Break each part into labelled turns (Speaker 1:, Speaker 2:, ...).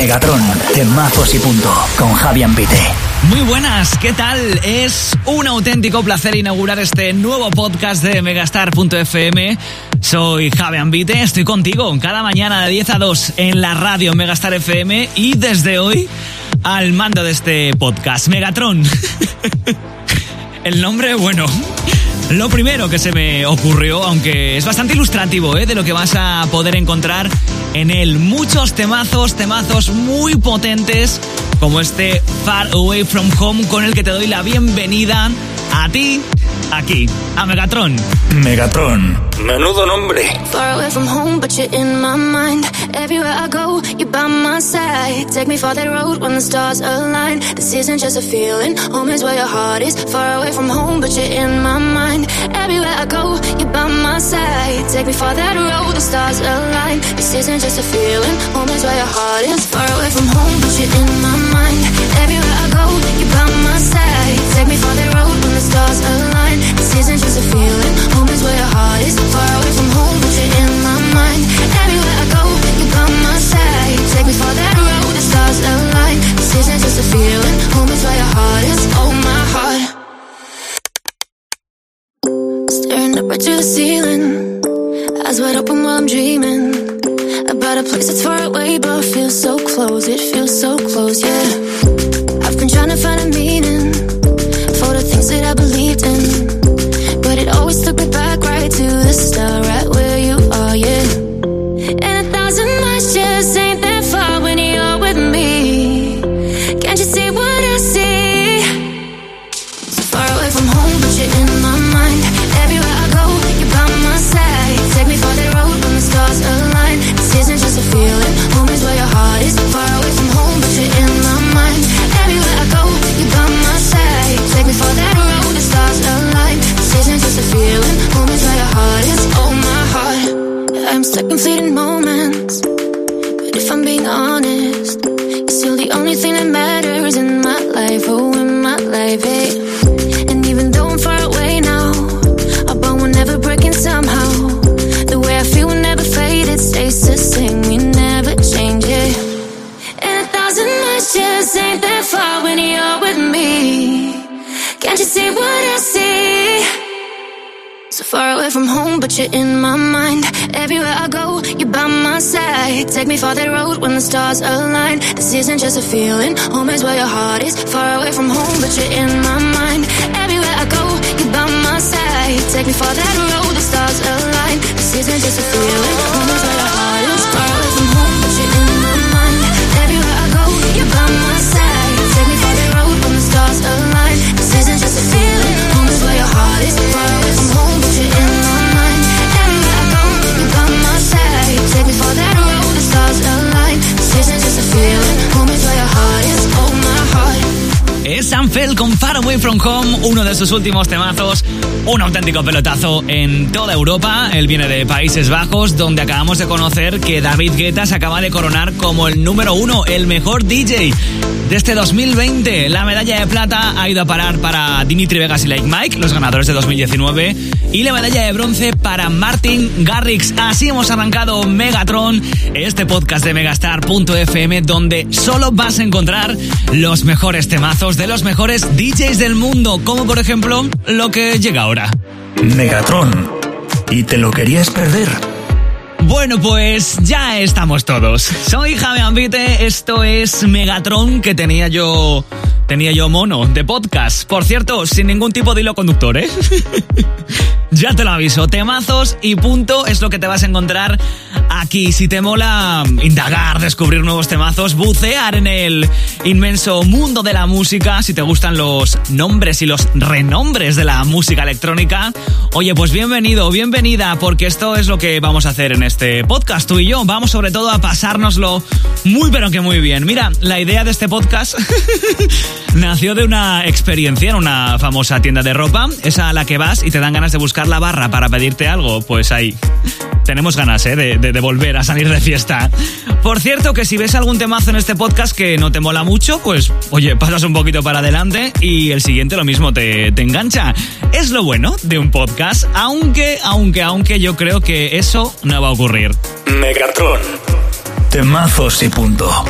Speaker 1: Megatron, temazos y punto, con Javi Ambite.
Speaker 2: Muy buenas, ¿qué tal? Es un auténtico placer inaugurar este nuevo podcast de Megastar.fm. Soy Javi Ambite, estoy contigo cada mañana de 10 a 2 en la radio Megastar FM y desde hoy al mando de este podcast, Megatron. El nombre, bueno, lo primero que se me ocurrió, aunque es bastante ilustrativo ¿eh? de lo que vas a poder encontrar en él. Muchos temazos, temazos muy potentes, como este Far Away From Home, con el que te doy la bienvenida a ti, aquí, a Megatron.
Speaker 1: Megatron.
Speaker 3: Menudo nombre.
Speaker 4: Far away from home, but you're in my mind. Everywhere I go, you're by my side. Take me for that road when the stars align. This isn't just a feeling, home is where your heart is. Far away from home, but you're in my mind. Everywhere I go, you're by my side. Take me for that road, the stars align. This isn't just a feeling, home is where your heart is. Far away from home, but you're in my mind. Everywhere I go, you're by my side. Take me that road when the stars align. This isn't just a feeling, home is where your heart is. Far away from home, but you're in my mind. Everywhere I go, you're by my side. Take me that road, the stars align. This isn't just a feeling, home is where your heart is. Oh, my heart. Staring up ceiling, eyes wide open while I'm dreaming about a place that's far away but feels so close. It feels so close, yeah. Find a meaning for the things that I believed in, but it always took me back right to the start, right where Can't you see what I see? So far away from home, but you're in my mind. Everywhere I go, you're by my side. Take me for that road when the stars align. This isn't just a feeling, home is where your heart is. Far away from home, but you're in my mind. Everywhere I go, you're by my side. Take me for that road, the stars align. This isn't just a feeling, home is where your feeling, home is where your heart
Speaker 2: Es Sam Fell con Far Away From Home, uno de sus últimos temazos, un auténtico pelotazo en toda Europa. Él viene de Países Bajos, donde acabamos de conocer que David Guetta se acaba de coronar como el número uno, el mejor DJ de este 2020. La medalla de plata ha ido a parar para Dimitri Vegas y Like Mike, los ganadores de 2019, y la medalla de bronce para Martin Garrix. Así hemos arrancado Megatron, este podcast de Megastar.fm, donde solo vas a encontrar los mejores temazos de los mejores DJs del mundo, como por ejemplo lo que llega ahora.
Speaker 1: Megatron. ¿Y te lo querías perder?
Speaker 2: Bueno, pues ya estamos todos. Soy Javi Ambite, esto es Megatron que tenía yo tenía yo mono de podcast. Por cierto, sin ningún tipo de hilo conductor, ¿eh? ya te lo aviso, temazos y punto es lo que te vas a encontrar aquí. Si te mola indagar, descubrir nuevos temazos, bucear en el inmenso mundo de la música, si te gustan los nombres y los renombres de la música electrónica, oye, pues bienvenido, bienvenida, porque esto es lo que vamos a hacer en este podcast, tú y yo. Vamos sobre todo a pasárnoslo muy pero que muy bien. Mira, la idea de este podcast nació de una experiencia en una famosa tienda de ropa, esa a la que vas y te dan ganas de buscar la barra para pedirte algo, pues ahí. Tenemos ganas, ¿eh? De, volver a salir de fiesta. Por cierto, que si ves algún temazo en este podcast que no te mola mucho, pues, oye, pasas un poquito para adelante y el siguiente lo mismo te, te engancha. Es lo bueno de un podcast, aunque, aunque, aunque yo creo que eso no va a ocurrir.
Speaker 3: Megatron.
Speaker 1: Temazos y punto.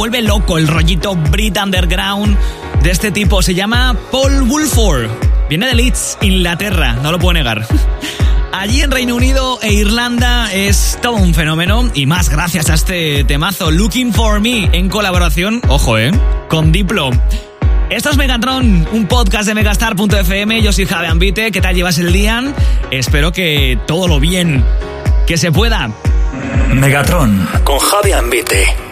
Speaker 2: Vuelve loco el rollito Brit Underground de este tipo. Se llama Paul Woolford. Viene de Leeds, Inglaterra, no lo puedo negar. Allí en Reino Unido e Irlanda es todo un fenómeno y más gracias a este temazo Looking for Me en colaboración, ojo, eh, con Diplo. Esto es Megatron, un podcast de megastar.fm. Yo soy Javi Ambite. ¿Qué tal llevas el día? Espero que todo lo bien que se pueda.
Speaker 1: Megatron con Javi Ambite.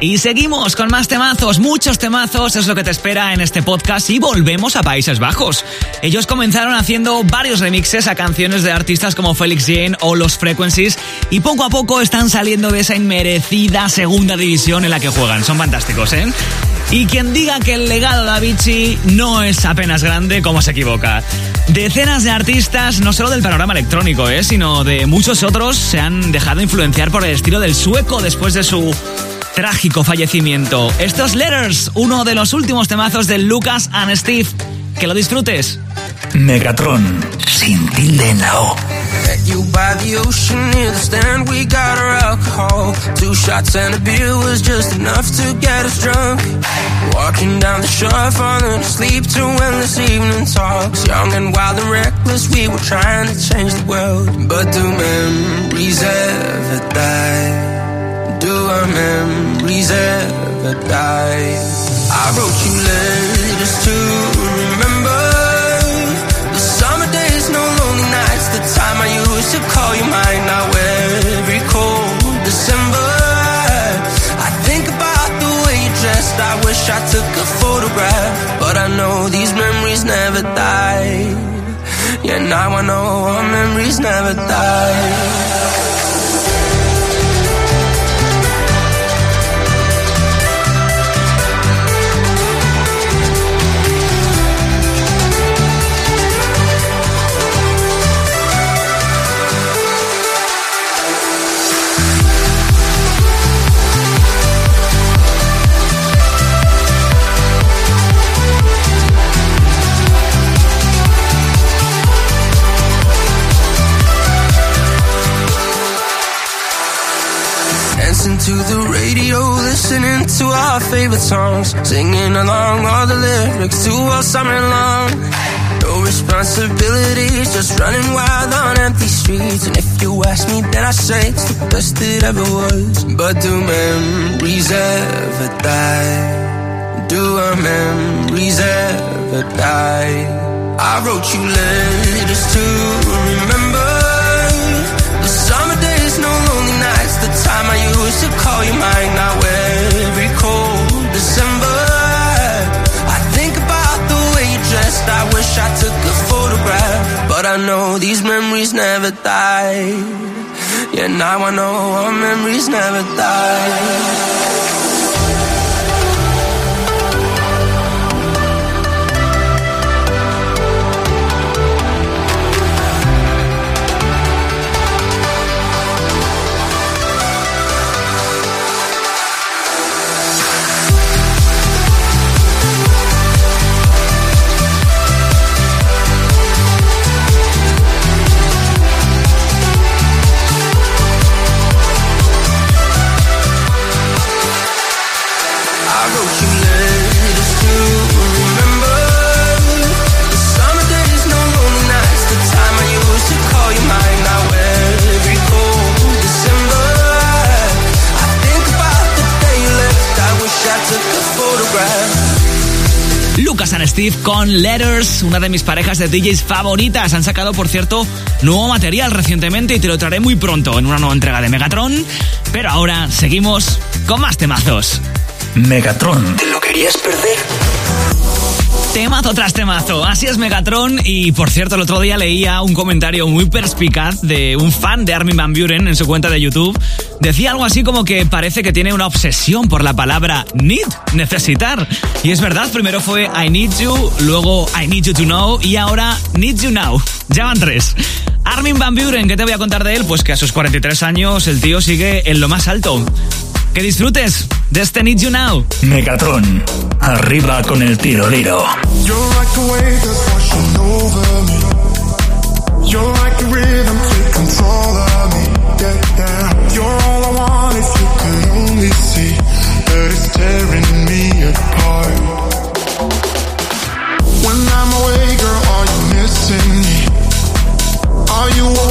Speaker 2: Y seguimos con más temazos, muchos temazos, es lo que te espera en este podcast y volvemos a Países Bajos. Ellos comenzaron haciendo varios remixes a canciones de artistas como Felix Jane o Los Frequencies y poco a poco están saliendo de esa inmerecida segunda división en la que juegan. Son fantásticos, ¿eh? Y quien diga que el legado de Avicii no es apenas grande, como se equivoca. Decenas de artistas, no solo del panorama electrónico, ¿eh? sino de muchos otros, se han dejado influenciar por el estilo del sueco después de su trágico fallecimiento. Estos Letters, uno de los últimos temazos de Lucas and Steve. Que lo disfrutes.
Speaker 1: Megatron, sin tilde en la O.
Speaker 3: you by the ocean near the stand. We got our alcohol. Two shots and a beer was just enough to get us drunk. Walking down the shore, falling asleep to endless evening talks. Young and wild and reckless, we were trying to change the world. But do memories ever die? Our memories ever die? I wrote you letters to remember the summer days, no lonely nights. The time I used to call you mine. Now every cold December, I think about the way you dressed. I wish I took a photograph, but I know these memories never die. Yeah, now I know our memories never die. Our memories ever die? I wrote you letters to remember the summer days, no lonely nights. The time I used to call you mine. Now every cold December, I think about the way you dressed. I wish I took a photograph, but I know these memories never die. Yeah, now I know our memories never die.
Speaker 2: Steve con Letters, una de mis parejas de DJs favoritas. Han sacado, por cierto, nuevo material recientemente y te lo traeré muy pronto en una nueva entrega de Megatron. Pero ahora seguimos con más temazos.
Speaker 1: Megatron, ¿te lo querías perder?
Speaker 2: Temazo tras temazo, así es Megatron y por cierto el otro día leía un comentario muy perspicaz de un fan de Armin Van Buren en su cuenta de YouTube. Decía algo así como que parece que tiene una obsesión por la palabra need, necesitar. Y es verdad, primero fue I need you, luego I need you to know y ahora need you now. Ya van tres. Armin Van Buren, ¿qué te voy a contar de él? Pues que a sus 43 años el tío sigue en lo más alto. Que disfrutes de este You Now.
Speaker 1: Megatron, arriba con el tiroliro.
Speaker 5: You're Are you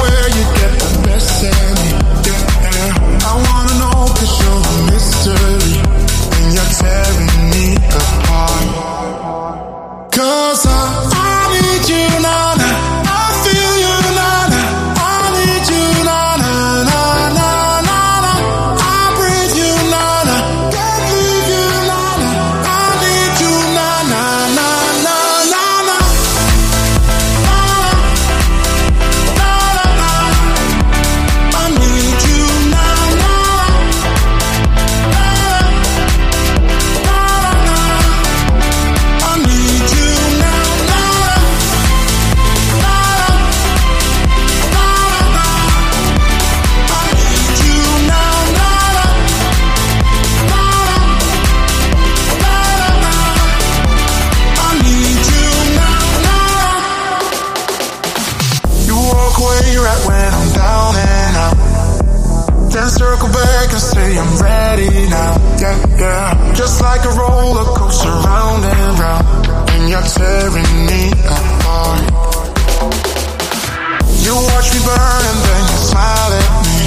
Speaker 5: me right when I'm down and out. Then circle back and say I'm ready now. Yeah, yeah. Just like a roller coaster, round and round, and you're tearing me apart. You watch me burn and then you smile at me.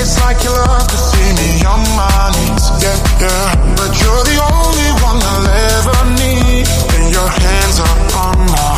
Speaker 5: It's like you love to see me on my knees. Yeah, yeah. But you're the only one I'll ever need, and your hands are on my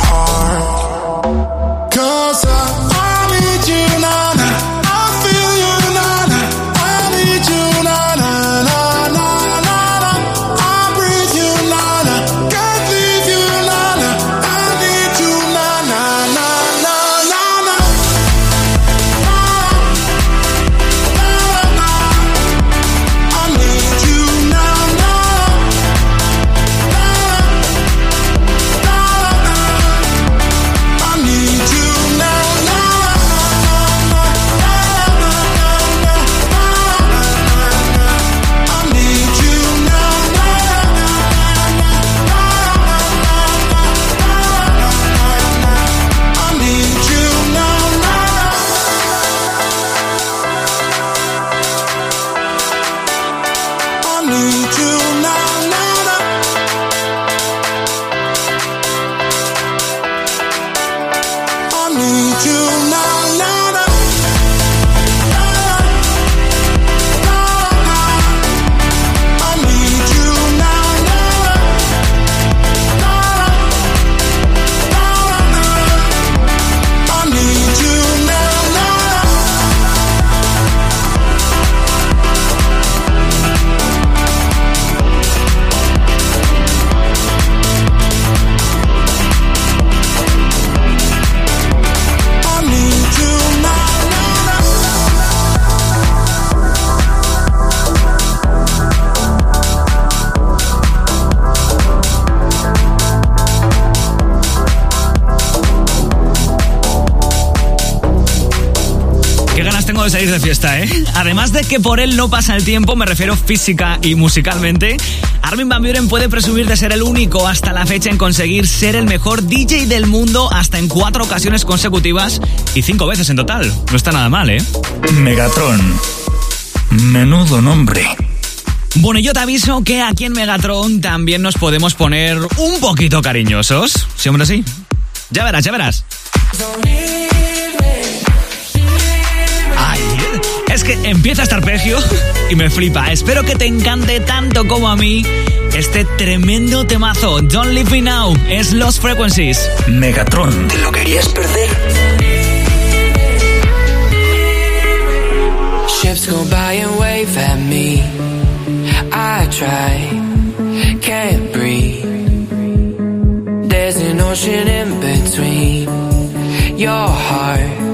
Speaker 2: de fiesta, ¿eh? Además de que por él no pasa el tiempo, me refiero física y musicalmente, Armin Van Buren puede presumir de ser el único hasta la fecha en conseguir ser el mejor DJ del mundo hasta en cuatro ocasiones consecutivas y cinco veces en total. No está nada mal, ¿eh?
Speaker 1: Megatron. Menudo nombre.
Speaker 2: Bueno, yo te aviso que aquí en Megatron también nos podemos poner un poquito cariñosos. ¿Sí, hombre, sí? Ya verás, ya verás. Es que empieza a estar pegio y me flipa. Espero que te encante tanto como a mí este tremendo temazo. Don't Leave Me Now es Los Frequencies.
Speaker 1: Megatron, ¿te lo querías perder?
Speaker 6: Ships go by and wave at me. I try, can't breathe. There's an ocean in between your heart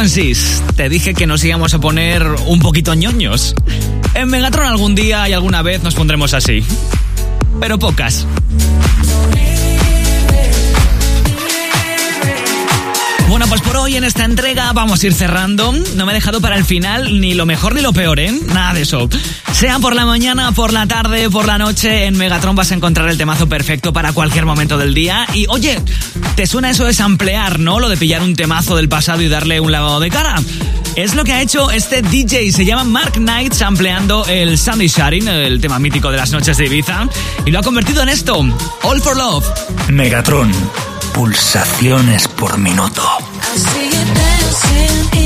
Speaker 2: Frequencies. Te dije que nos íbamos a poner un poquito ñoños. En Megatron algún día y alguna vez nos pondremos así. Pero pocas. Bueno, pues por hoy en esta entrega vamos a ir cerrando. No me he dejado para el final ni lo mejor ni lo peor, ¿eh? Nada de eso. Sea por la mañana, por la tarde, por la noche, en Megatron vas a encontrar el temazo perfecto para cualquier momento del día. Y oye, ¿te suena eso de samplear, no? Lo de pillar un temazo del pasado y darle un lavado de cara. Es lo que ha hecho este DJ, se llama Mark Knight, sampleando el Sunday Sharing, el tema mítico de las noches de Ibiza, y lo ha convertido en esto, All for Love.
Speaker 1: Megatron pulsaciones por minuto.
Speaker 7: I do it all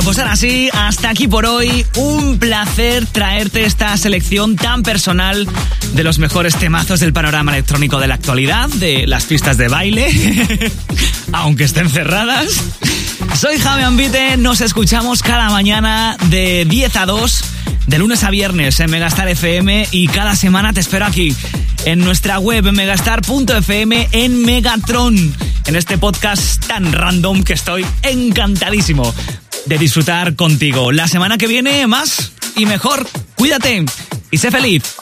Speaker 2: pues ahora sí, hasta aquí por hoy. Un placer traerte esta selección tan personal de los mejores temazos del panorama electrónico de la actualidad, de las pistas de baile, aunque estén cerradas. Soy Javi Ambite, nos escuchamos cada mañana de 10 a 2, de lunes a viernes en Megastar FM y cada semana te espero aquí en nuestra web megastar.fm en Megatron, en este podcast tan random que estoy encantadísimo de disfrutar contigo. La semana que viene más y mejor. Cuídate y sé feliz.